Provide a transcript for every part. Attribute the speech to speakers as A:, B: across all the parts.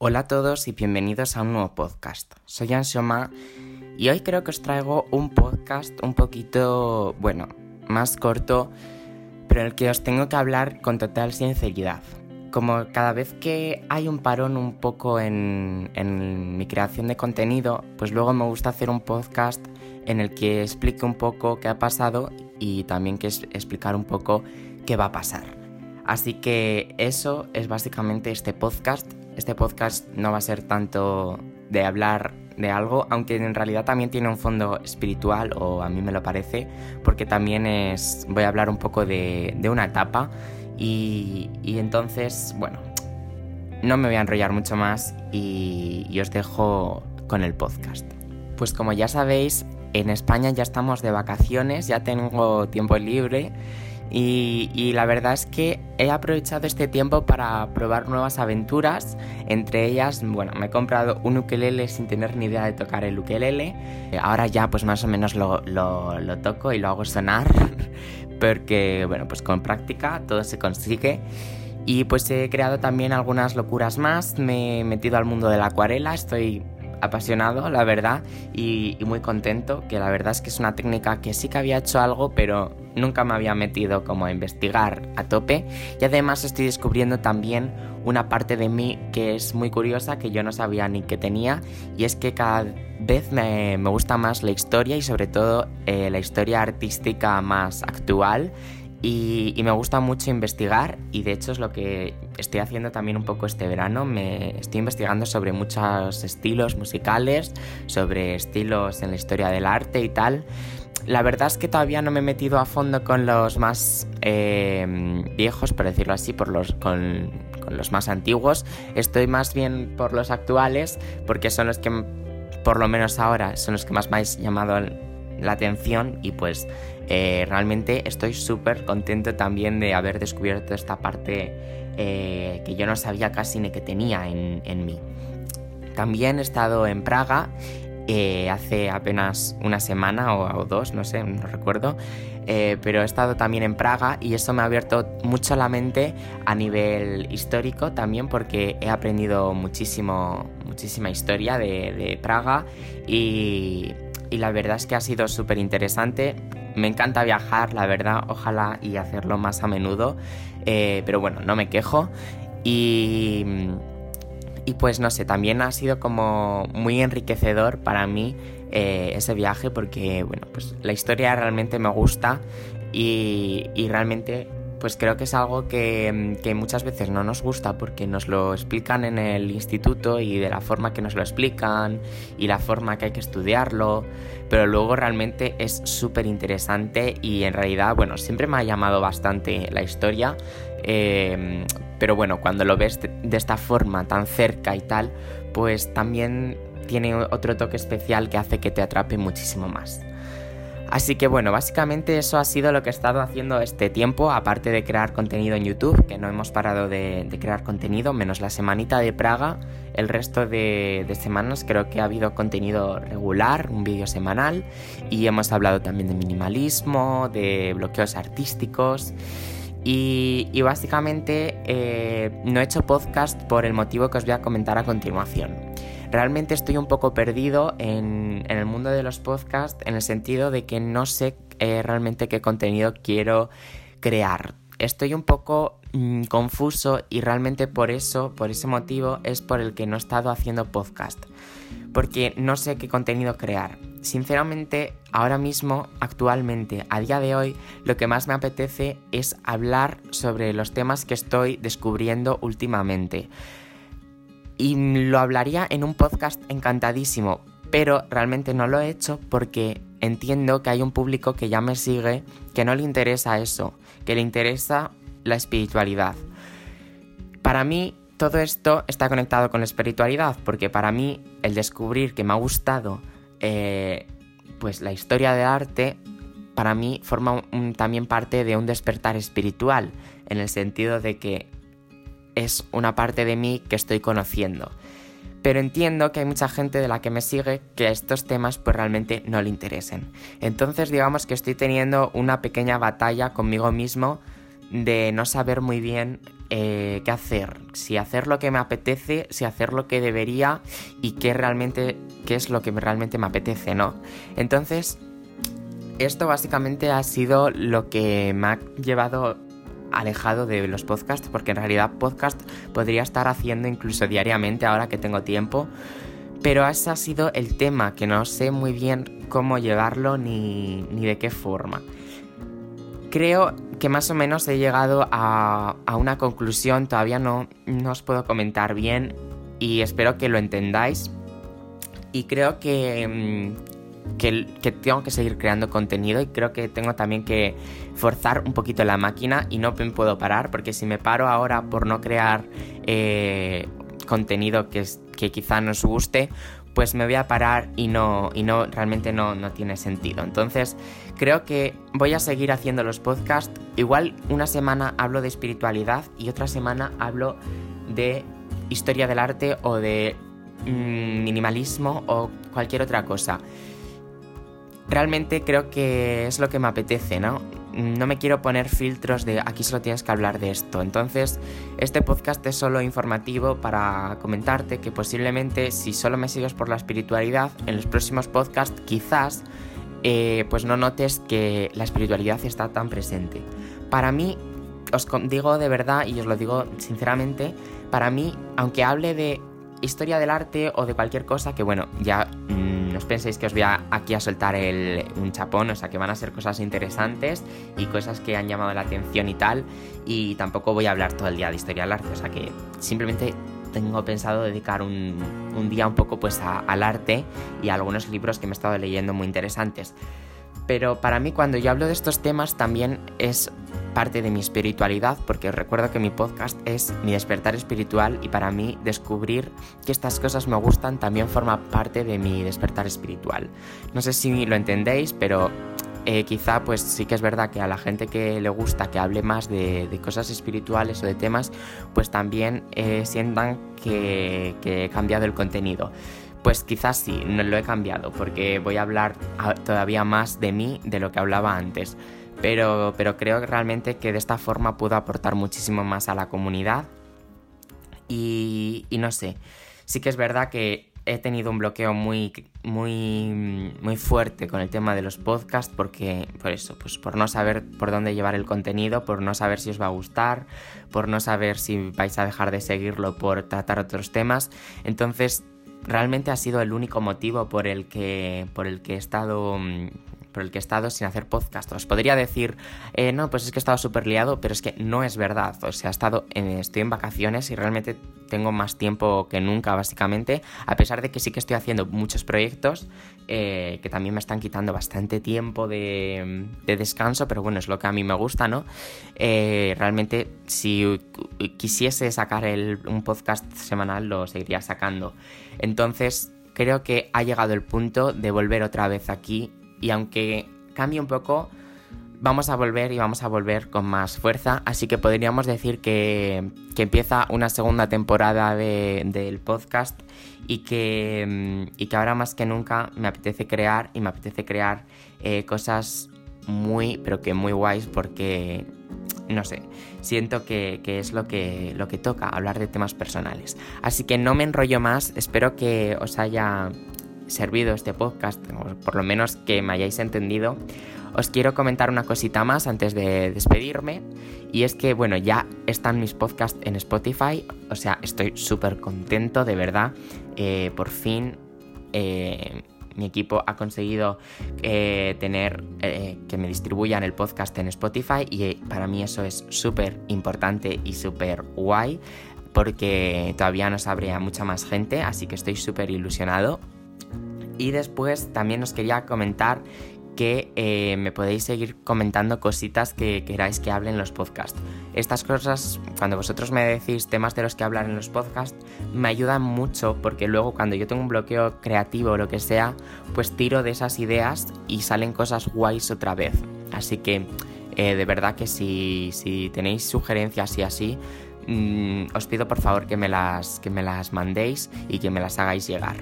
A: Hola a todos y bienvenidos a un nuevo podcast. Soy Ansioma y hoy creo que os traigo un podcast un poquito, bueno, más corto, pero en el que os tengo que hablar con total sinceridad. Como cada vez que hay un parón un poco en, en mi creación de contenido, pues luego me gusta hacer un podcast en el que explique un poco qué ha pasado y también que explicar un poco qué va a pasar. Así que eso es básicamente este podcast este podcast no va a ser tanto de hablar de algo, aunque en realidad también tiene un fondo espiritual, o a mí me lo parece, porque también es, voy a hablar un poco de, una etapa y, entonces, bueno, no me voy a enrollar mucho más y, os dejo con el podcast. Pues como ya sabéis, en España ya estamos de vacaciones, ya tengo tiempo libre y, la verdad es que he aprovechado este tiempo para probar nuevas aventuras. Entre ellas, bueno, me he comprado un ukelele sin tener ni idea de tocar el ukelele. Ahora ya pues más o menos lo, lo toco y lo hago sonar. Porque, bueno, pues con práctica todo se consigue. Y pues he creado también algunas locuras más. Me he metido al mundo de la acuarela. Estoy apasionado, la verdad, y, muy contento, que la verdad es que es una técnica que sí que había hecho algo, pero nunca me había metido como a investigar a tope. Y además estoy descubriendo también una parte de mí que es muy curiosa, que yo no sabía ni que tenía, y es que cada vez me, gusta más la historia y sobre todo eh, la historia artística más actual y, me gusta mucho investigar y de hecho es lo que estoy haciendo también un poco este verano. Me estoy investigando sobre muchos estilos musicales, sobre estilos en la historia del arte y tal. La verdad es que todavía no me he metido a fondo con los más eh, viejos, por decirlo así, por los, con, los más antiguos. Estoy más bien por los actuales porque son los que, por lo menos ahora, son los que más me han llamado la atención y pues eh, realmente estoy súper contento también de haber descubierto esta parte eh, que yo no sabía casi ni que tenía en, mí. También he estado en Praga eh, hace apenas una semana o, dos, no sé, no recuerdo, pero he estado también en Praga y eso me ha abierto mucho la mente a nivel histórico también porque he aprendido muchísimo, muchísima historia de, Praga y, y la verdad es que ha sido súper interesante me encanta viajar, la verdad, ojalá y hacerlo más a menudo, eh, pero bueno, no me quejo. Y, y pues no sé, también ha sido como muy enriquecedor para mí eh, ese viaje porque, bueno, pues la historia realmente me gusta y, y realmente pues creo que es algo que, que, muchas veces no nos gusta porque nos lo explican en el instituto y de la forma que nos lo explican y la forma que hay que estudiarlo, pero luego realmente es súper interesante y en realidad, bueno, siempre me ha llamado bastante la historia, eh, pero bueno, cuando lo ves de esta forma tan cerca y tal, pues también tiene otro toque especial que hace que te atrape muchísimo más. Así que bueno, básicamente eso ha sido lo que he estado haciendo este tiempo, aparte de crear contenido en YouTube, que no hemos parado de, crear contenido, menos la semanita de Praga, el resto de, semanas creo que ha habido contenido regular, un vídeo semanal, y hemos hablado también de minimalismo, de bloqueos artísticos. Y, básicamente eh, no he hecho podcast por el motivo que os voy a comentar a continuación. Realmente estoy un poco perdido en, el mundo de los podcasts en el sentido de que no sé eh, realmente qué contenido quiero crear. Estoy un poco mm, confuso y realmente por eso, por ese motivo, es por el que no he estado haciendo podcast. Porque no sé qué contenido crear. Sinceramente, ahora mismo, actualmente, a día de hoy, lo que más me apetece es hablar sobre los temas que estoy descubriendo últimamente y lo hablaría en un podcast encantadísimo, pero realmente no lo he hecho porque entiendo que hay un público que ya me sigue que no le interesa eso, que le interesa la espiritualidad. Para mí todo esto está conectado con la espiritualidad, porque para mí el descubrir que me ha gustado eh, pues la historia de arte, para mí forma también parte de un despertar espiritual, en el sentido de que es una parte de mí que estoy conociendo. Pero entiendo que hay mucha gente de la que me sigue que estos temas pues realmente no le interesen. Entonces digamos que estoy teniendo una pequeña batalla conmigo mismo de no saber muy bien eh, qué hacer, si hacer lo que me apetece, si hacer lo que debería y qué realmente, qué es lo que realmente me apetece, ¿no? Entonces, esto básicamente ha sido lo que me ha llevado alejado de los podcasts, porque en realidad podcast podría estar haciendo incluso diariamente ahora que tengo tiempo, pero ese ha sido el tema, que no sé muy bien cómo llevarlo ni, ni de qué forma. Creo que más o menos he llegado a, una conclusión, todavía no, no os puedo comentar bien y espero que lo entendáis. Y creo que, mm, que, tengo que seguir creando contenido y creo que tengo también que forzar un poquito la máquina y no puedo parar porque si me paro ahora por no crear eh, contenido que, que quizá nos guste, pues me voy a parar y no, y no realmente no, no tiene sentido. Entonces, creo que voy a seguir haciendo los podcasts. Igual una semana hablo de espiritualidad y otra semana hablo de historia del arte o de mm, minimalismo o cualquier otra cosa. Realmente creo que es lo que me apetece, ¿no? no me quiero poner filtros de aquí solo tienes que hablar de esto. Entonces, este podcast es solo informativo para comentarte que posiblemente si solo me sigues por la espiritualidad, en los próximos podcasts quizás eh, pues no notes que la espiritualidad está tan presente. Para mí, os digo de verdad y os lo digo sinceramente, para mí, aunque hable de historia del arte o de cualquier cosa, que bueno, ya mm, no os penséis que os voy aquí a soltar un chapón, o sea que van a ser cosas interesantes y cosas que han llamado la atención y tal, y tampoco voy a hablar todo el día de historia del arte, o sea que simplemente tengo pensado dedicar un, día un poco pues al arte y a algunos libros que me he estado leyendo muy interesantes. Pero para mí cuando yo hablo de estos temas también es parte de mi espiritualidad, porque os recuerdo que mi podcast es mi despertar espiritual y para mí descubrir que estas cosas me gustan también forma parte de mi despertar espiritual. No sé si lo entendéis, pero eh, quizá pues sí que es verdad que a la gente que le gusta que hable más de, cosas espirituales o de temas, pues también eh, sientan que, que he cambiado el contenido. Pues quizás sí, no lo he cambiado, porque voy a hablar todavía más de mí de lo que hablaba antes pero, pero creo realmente que de esta forma puedo aportar muchísimo más a la comunidad. Y, y no sé, sí que es verdad que he tenido un bloqueo muy, muy, muy fuerte con el tema de los podcasts porque, por eso, pues por no saber por dónde llevar el contenido, por no saber si os va a gustar, por no saber si vais a dejar de seguirlo por tratar otros temas. Entonces, realmente ha sido el único motivo por el que, por el que he estado mm, por el que he estado sin hacer podcast. Os podría decir, eh, no, pues es que he estado súper liado, pero es que no es verdad. O sea, he estado estoy en vacaciones y realmente tengo más tiempo que nunca, básicamente, a pesar de que sí que estoy haciendo muchos proyectos eh, que también me están quitando bastante tiempo de, descanso, pero bueno, es lo que a mí me gusta, ¿no? Eh, realmente, si quisiese sacar un podcast semanal, lo seguiría sacando. Entonces, creo que ha llegado el punto de volver otra vez aquí y aunque cambie un poco, vamos a volver y vamos a volver con más fuerza. Así que podríamos decir que, empieza una segunda temporada del podcast y que, y que ahora más que nunca me apetece crear y me apetece crear eh, cosas muy, pero que muy guays porque, no sé, siento que, que, es lo que, lo que toca, hablar de temas personales. Así que no me enrollo más, espero que os haya servido este podcast, por lo menos que me hayáis entendido, os quiero comentar una cosita más antes de despedirme. Y es que, bueno, ya están mis podcasts en Spotify. O sea, estoy súper contento, de verdad. Eh, por fin eh, mi equipo ha conseguido eh, tener que me distribuyan el podcast en Spotify. Y para mí eso es súper importante y súper guay. Porque todavía no sabría mucha más gente. Así que estoy súper ilusionado. Y después también os quería comentar que eh, me podéis seguir comentando cositas que queráis que hable en los podcasts. Estas cosas, cuando vosotros me decís temas de los que hablar en los podcasts, me ayudan mucho porque luego cuando yo tengo un bloqueo creativo o lo que sea, pues tiro de esas ideas y salen cosas guays otra vez. Así que eh, de verdad que si, si, tenéis sugerencias y así, mm, os pido por favor que me, las, que me las mandéis y que me las hagáis llegar.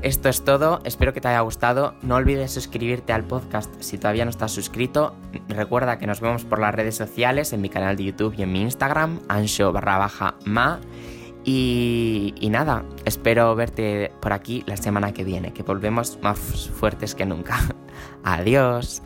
A: Esto es todo, espero que te haya gustado. No olvides suscribirte al podcast si todavía no estás suscrito. Recuerda que nos vemos por las redes sociales, en mi canal de YouTube y en mi Instagram, ansho barra baja ma. Y, y nada, espero verte por aquí la semana que viene, que volvemos más fuertes que nunca. Adiós.